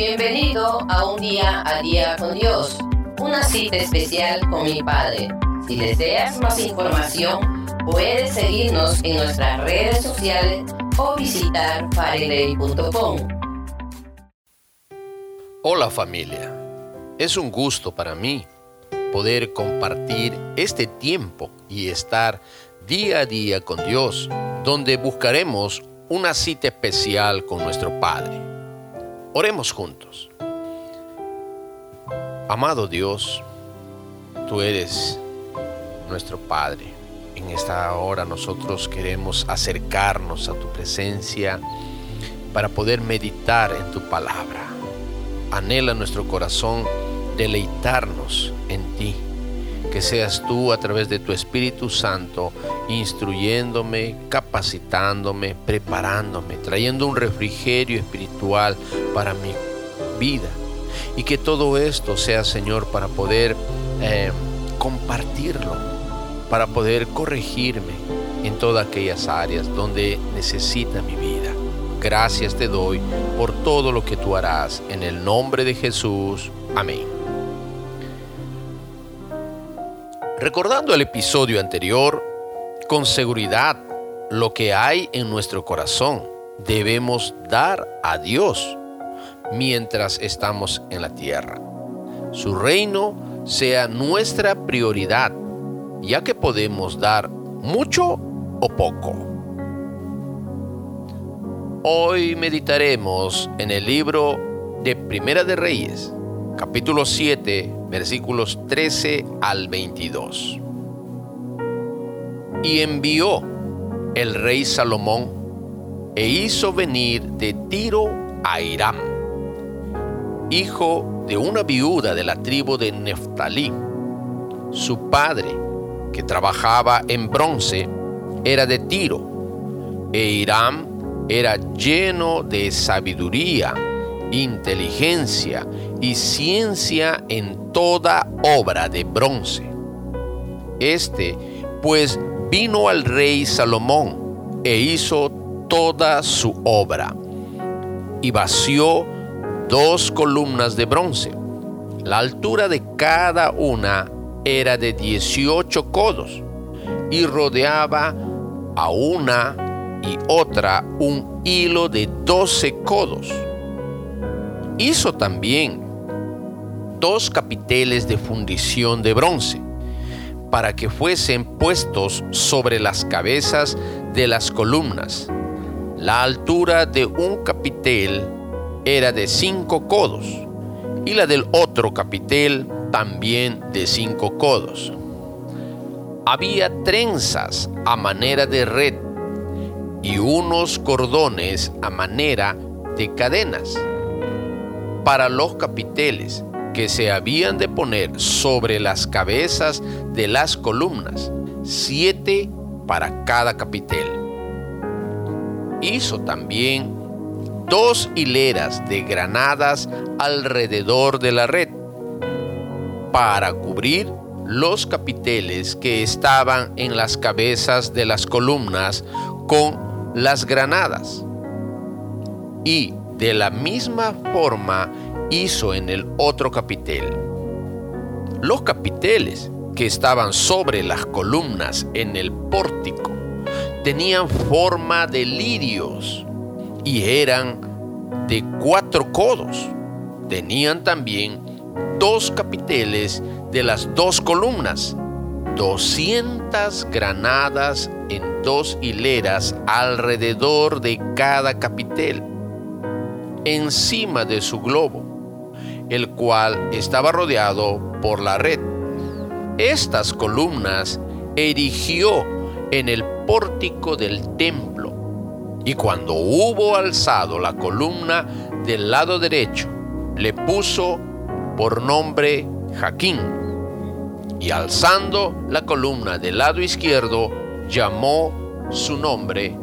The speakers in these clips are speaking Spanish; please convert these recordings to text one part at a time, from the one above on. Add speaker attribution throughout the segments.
Speaker 1: Bienvenido a un día a día con Dios, una cita especial con mi Padre. Si deseas más información, puedes seguirnos en nuestras redes sociales o visitar fariley.com.
Speaker 2: Hola familia, es un gusto para mí poder compartir este tiempo y estar día a día con Dios, donde buscaremos una cita especial con nuestro Padre. Oremos juntos. Amado Dios, tú eres nuestro Padre. En esta hora nosotros queremos acercarnos a tu presencia para poder meditar en tu palabra. Anhela nuestro corazón deleitarnos en ti. Que seas tú a través de tu Espíritu Santo instruyéndome, capacitándome, preparándome, trayendo un refrigerio espiritual para mi vida. Y que todo esto sea, Señor, para poder eh, compartirlo, para poder corregirme en todas aquellas áreas donde necesita mi vida. Gracias te doy por todo lo que tú harás. En el nombre de Jesús. Amén. Recordando el episodio anterior, con seguridad lo que hay en nuestro corazón debemos dar a Dios mientras estamos en la tierra. Su reino sea nuestra prioridad, ya que podemos dar mucho o poco. Hoy meditaremos en el libro de Primera de Reyes, capítulo 7, versículos 13 al 22. Y envió el rey Salomón e hizo venir de Tiro a Hiram, hijo de una viuda de la tribu de Neftalí. Su padre, que trabajaba en bronce, era de Tiro, e Hiram era lleno de sabiduría inteligencia y ciencia en toda obra de bronce. Este, pues, vino al rey Salomón e hizo toda su obra, y vació dos columnas de bronce. La altura de cada una era de 18 codos, y rodeaba a una y otra un hilo de 12 codos Hizo también dos capiteles de fundición de bronce para que fuesen puestos sobre las cabezas de las columnas. La altura de un capitel era de cinco codos y la del otro capitel también de cinco codos. Había trenzas a manera de red y unos cordones a manera de cadenas para los capiteles que se habían de poner sobre las cabezas de las columnas, siete para cada capitel. Hizo también dos hileras de granadas alrededor de la red para cubrir los capiteles que estaban en las cabezas de las columnas con las granadas. Y de la misma forma hizo en el otro capitel. Los capiteles que estaban sobre las columnas en el pórtico tenían forma de lirios y eran de cuatro codos. Tenían también dos capiteles de las dos columnas, doscientas granadas en dos hileras alrededor de cada capitel encima de su globo, el cual estaba rodeado por la red. Estas columnas erigió en el pórtico del templo, y cuando hubo alzado la columna del lado derecho, le puso por nombre Jaquín, y alzando la columna del lado izquierdo, llamó su nombre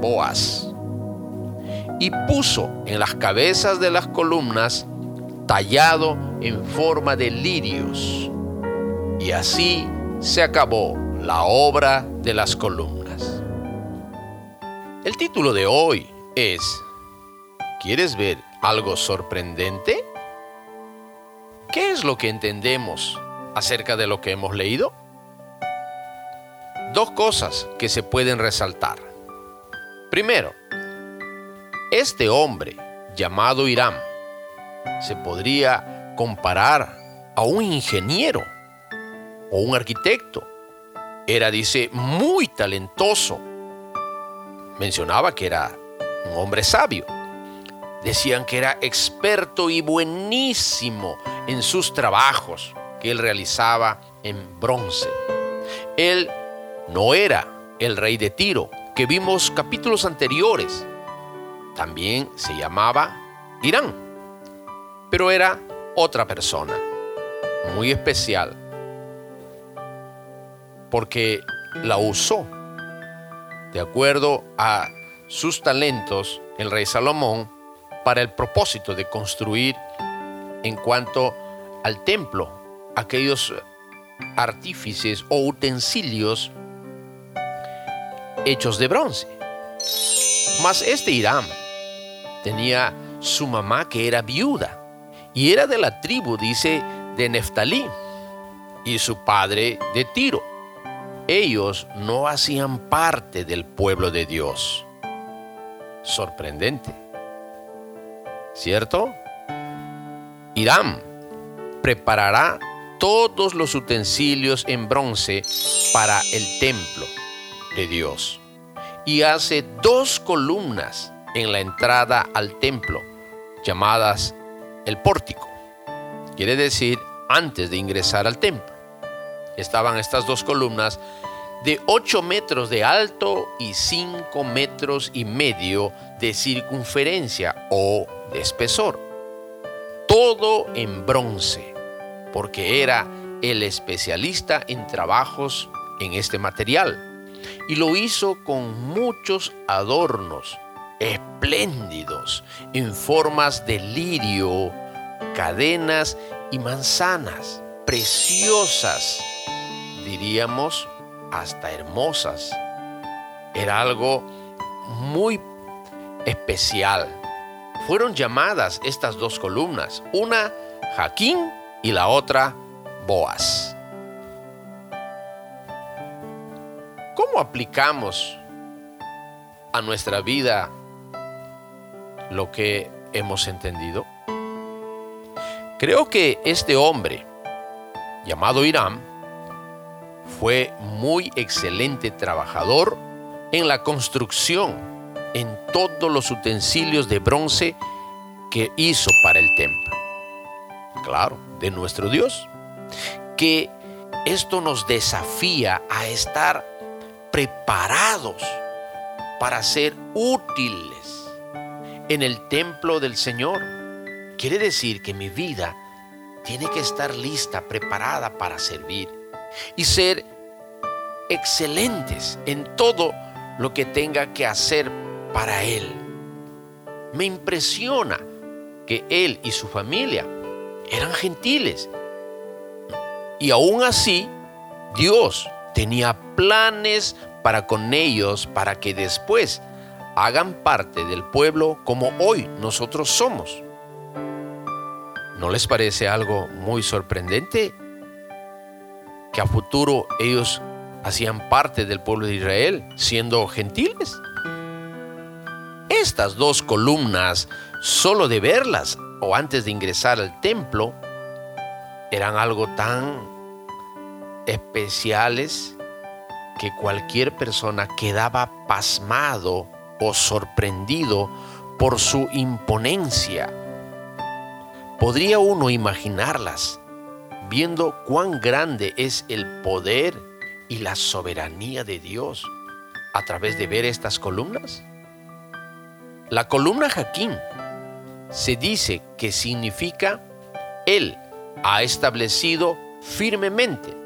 Speaker 2: Boaz y puso en las cabezas de las columnas tallado en forma de lirios. Y así se acabó la obra de las columnas. El título de hoy es ¿Quieres ver algo sorprendente? ¿Qué es lo que entendemos acerca de lo que hemos leído? Dos cosas que se pueden resaltar. Primero, este hombre llamado Irán se podría comparar a un ingeniero o un arquitecto. Era, dice, muy talentoso. Mencionaba que era un hombre sabio. Decían que era experto y buenísimo en sus trabajos que él realizaba en bronce. Él no era el rey de Tiro, que vimos capítulos anteriores. También se llamaba Irán, pero era otra persona, muy especial, porque la usó. De acuerdo a sus talentos, el rey Salomón, para el propósito de construir en cuanto al templo aquellos artífices o utensilios hechos de bronce. Mas este Irán tenía su mamá que era viuda y era de la tribu, dice, de Neftalí y su padre de Tiro. Ellos no hacían parte del pueblo de Dios. Sorprendente. ¿Cierto? Irán preparará todos los utensilios en bronce para el templo de Dios y hace dos columnas en la entrada al templo llamadas el pórtico. Quiere decir antes de ingresar al templo. Estaban estas dos columnas de 8 metros de alto y 5 metros y medio de circunferencia o de espesor. Todo en bronce porque era el especialista en trabajos en este material. Y lo hizo con muchos adornos espléndidos en formas de lirio, cadenas y manzanas, preciosas, diríamos hasta hermosas. Era algo muy especial. Fueron llamadas estas dos columnas, una Jaquín y la otra Boas. ¿Cómo aplicamos a nuestra vida lo que hemos entendido? Creo que este hombre, llamado Irán, fue muy excelente trabajador en la construcción, en todos los utensilios de bronce que hizo para el templo claro, de nuestro Dios. Que esto nos desafía a estar preparados para ser útiles en el templo del Señor. Quiere decir que mi vida tiene que estar lista, preparada para servir y ser excelentes en todo lo que tenga que hacer para Él. Me impresiona que Él y su familia eran gentiles. Y aún así, Dios tenía planes para con ellos para que después hagan parte del pueblo como hoy nosotros somos. ¿No les parece algo muy sorprendente? Que a futuro ellos hacían parte del pueblo de Israel siendo gentiles. Estas dos columnas, solo de verlas, o antes de ingresar al templo eran algo tan especiales que cualquier persona quedaba pasmado o sorprendido por su imponencia. Podría uno imaginarlas viendo cuán grande es el poder y la soberanía de Dios a través de ver estas columnas. La columna Jaquín se dice que significa Él ha establecido firmemente.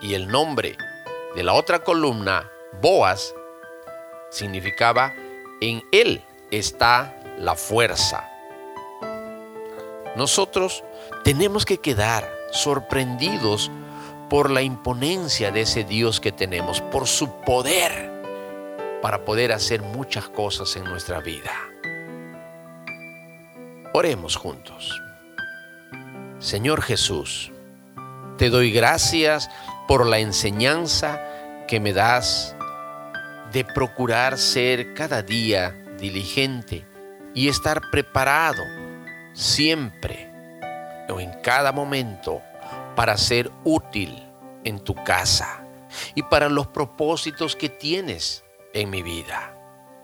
Speaker 2: Y el nombre de la otra columna, Boas, significaba en Él está la fuerza. Nosotros tenemos que quedar sorprendidos por la imponencia de ese Dios que tenemos, por su poder para poder hacer muchas cosas en nuestra vida. Oremos juntos. Señor Jesús, te doy gracias por la enseñanza que me das de procurar ser cada día diligente y estar preparado siempre o en cada momento para ser útil en tu casa y para los propósitos que tienes en mi vida,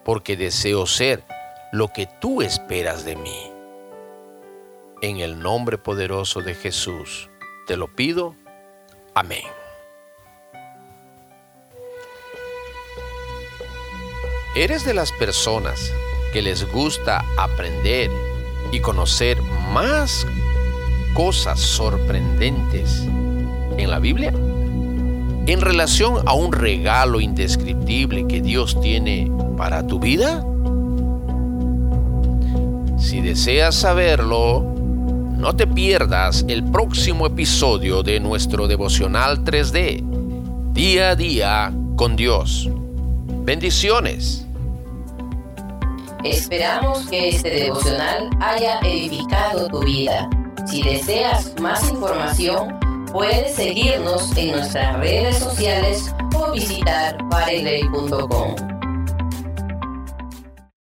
Speaker 2: porque deseo ser lo que tú esperas de mí. En el nombre poderoso de Jesús te lo pido. Amén. ¿Eres de las personas que les gusta aprender y conocer más cosas sorprendentes en la Biblia? En relación a un regalo indescriptible que Dios tiene para tu vida? Si deseas saberlo, no te pierdas el próximo episodio de nuestro devocional 3D, día a día con Dios. Bendiciones.
Speaker 1: Esperamos que este devocional haya edificado tu vida. Si deseas más información, puedes seguirnos en nuestras redes sociales o visitar pareley.com.